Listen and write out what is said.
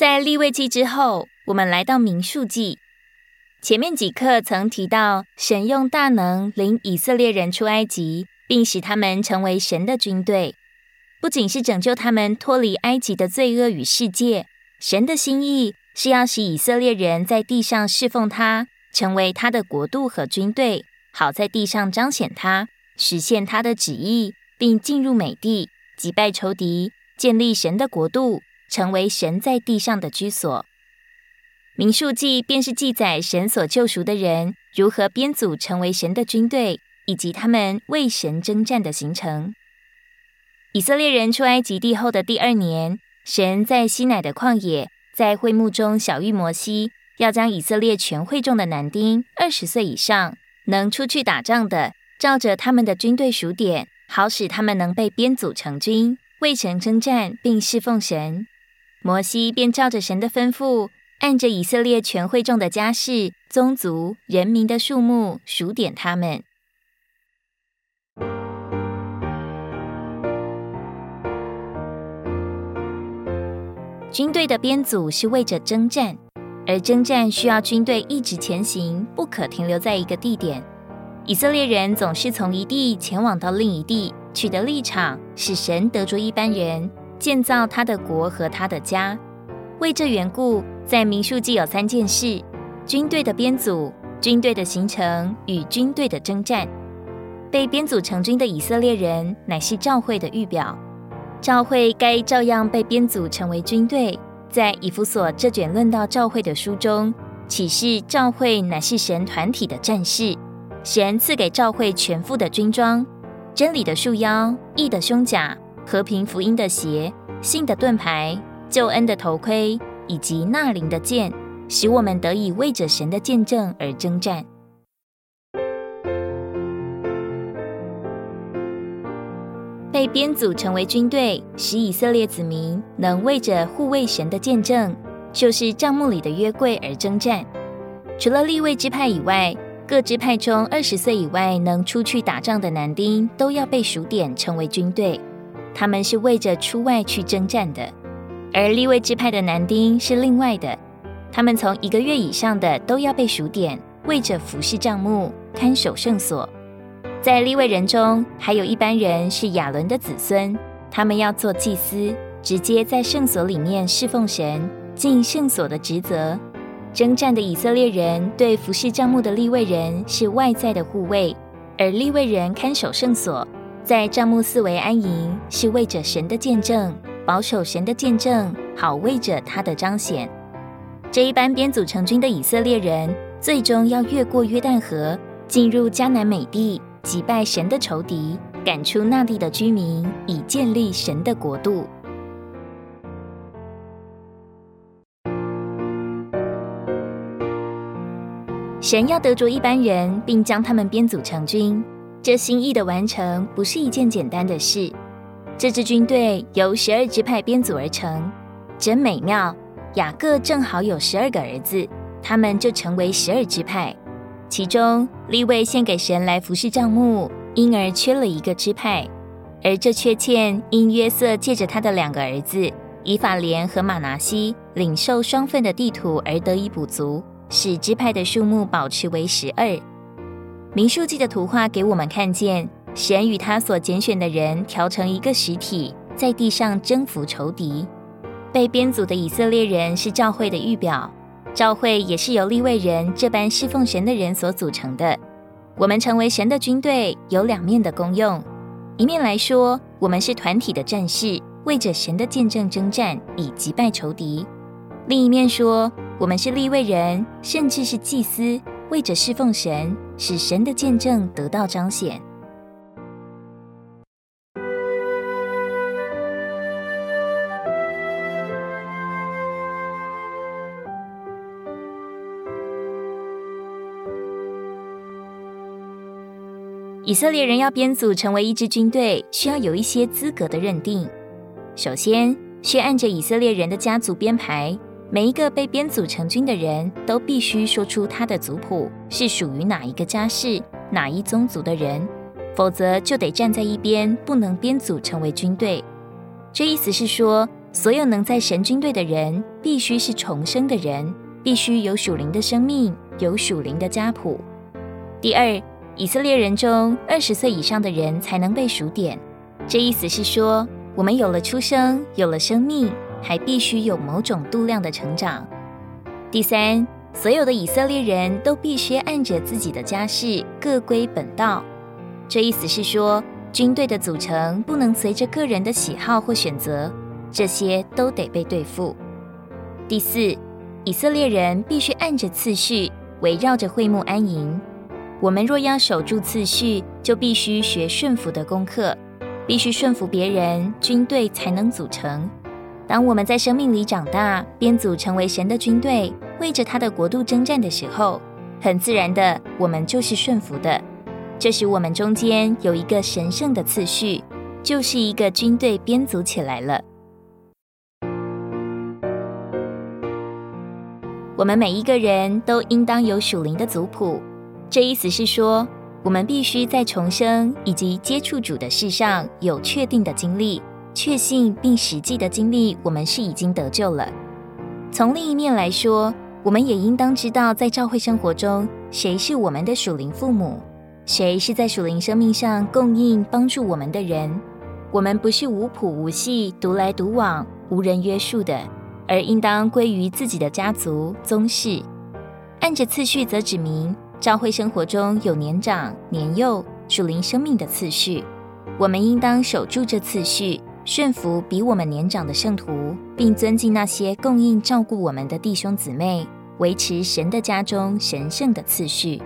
在立位记之后，我们来到民数记。前面几课曾提到，神用大能领以色列人出埃及，并使他们成为神的军队。不仅是拯救他们脱离埃及的罪恶与世界，神的心意是要使以色列人在地上侍奉他，成为他的国度和军队，好在地上彰显他，实现他的旨意，并进入美地，击败仇敌，建立神的国度，成为神在地上的居所。民数记便是记载神所救赎的人如何编组成为神的军队，以及他们为神征战的行程。以色列人出埃及地后的第二年，神在西乃的旷野，在会幕中小谕摩西，要将以色列全会众的男丁二十岁以上能出去打仗的，照着他们的军队数点，好使他们能被编组成军，为神征战，并侍奉神。摩西便照着神的吩咐。按着以色列全会众的家世、宗族、人民的数目数点他们。军队的编组是为着征战，而征战需要军队一直前行，不可停留在一个地点。以色列人总是从一地前往到另一地，取得立场，使神得着一般人，建造他的国和他的家。为这缘故。在民数记有三件事：军队的编组、军队的形成与军队的征战。被编组成军的以色列人乃是教会的预表，教会该照样被编组成为军队。在以弗所这卷论到教会的书中，启示教会乃是神团体的战士，神赐给教会全副的军装：真理的束腰、义的胸甲、和平福音的鞋、信的盾牌、救恩的头盔。以及纳灵的剑，使我们得以为着神的见证而征战。被编组成为军队，使以色列子民能为着护卫神的见证，就是帐幕里的约柜而征战。除了立位支派以外，各支派中二十岁以外能出去打仗的男丁，都要被数点成为军队。他们是为着出外去征战的。而立位支派的男丁是另外的，他们从一个月以上的都要被数点，为着服侍帐幕、看守圣所。在立位人中，还有一般人是亚伦的子孙，他们要做祭司，直接在圣所里面侍奉神，尽圣所的职责。征战的以色列人对服侍帐幕的立位人是外在的护卫，而立位人看守圣所，在帐幕四围安营，是为着神的见证。保守神的见证，好为着他的彰显。这一班编组成军的以色列人，最终要越过约旦河，进入迦南美地，击败神的仇敌，赶出那地的居民，以建立神的国度。神要得着一般人，并将他们编组成军，这心意的完成，不是一件简单的事。这支军队由十二支派编组而成，真美妙。雅各正好有十二个儿子，他们就成为十二支派。其中利位献给神来服侍帐幕，因而缺了一个支派。而这缺欠因约瑟借着他的两个儿子以法莲和马拿西领受双份的地图而得以补足，使支派的数目保持为十二。民数记的图画给我们看见。神与他所拣选的人调成一个实体，在地上征服仇敌。被编组的以色列人是教会的预表，教会也是由立位人这般侍奉神的人所组成的。我们成为神的军队，有两面的功用：一面来说，我们是团体的战士，为着神的见证征战，以击败仇敌；另一面说，我们是立位人，甚至是祭司，为着侍奉神，使神的见证得到彰显。以色列人要编组成为一支军队，需要有一些资格的认定。首先，需按着以色列人的家族编排，每一个被编组成军的人都必须说出他的族谱是属于哪一个家世、哪一宗族的人，否则就得站在一边，不能编组成为军队。这意思是说，所有能在神军队的人，必须是重生的人，必须有属灵的生命，有属灵的家谱。第二，以色列人中二十岁以上的人才能被数点。这意思是说，我们有了出生，有了生命，还必须有某种度量的成长。第三，所有的以色列人都必须按着自己的家世各归本道。这意思是说，军队的组成不能随着个人的喜好或选择。这些都得被对付。第四，以色列人必须按着次序围绕着会幕安营。我们若要守住次序，就必须学顺服的功课，必须顺服别人，军队才能组成。当我们在生命里长大，编组成为神的军队，为着他的国度征战的时候，很自然的，我们就是顺服的。这时我们中间有一个神圣的次序，就是一个军队编组起来了。我们每一个人都应当有属灵的族谱，这意思是说，我们必须在重生以及接触主的事上有确定的经历，确信并实际的经历，我们是已经得救了。从另一面来说，我们也应当知道，在教会生活中，谁是我们的属灵父母，谁是在属灵生命上供应帮助我们的人。我们不是无谱无系、独来独往、无人约束的。而应当归于自己的家族宗室，按着次序则指明教会生活中有年长、年幼、属灵生命的次序。我们应当守住这次序，驯服比我们年长的圣徒，并尊敬那些供应照顾我们的弟兄姊妹，维持神的家中神圣的次序。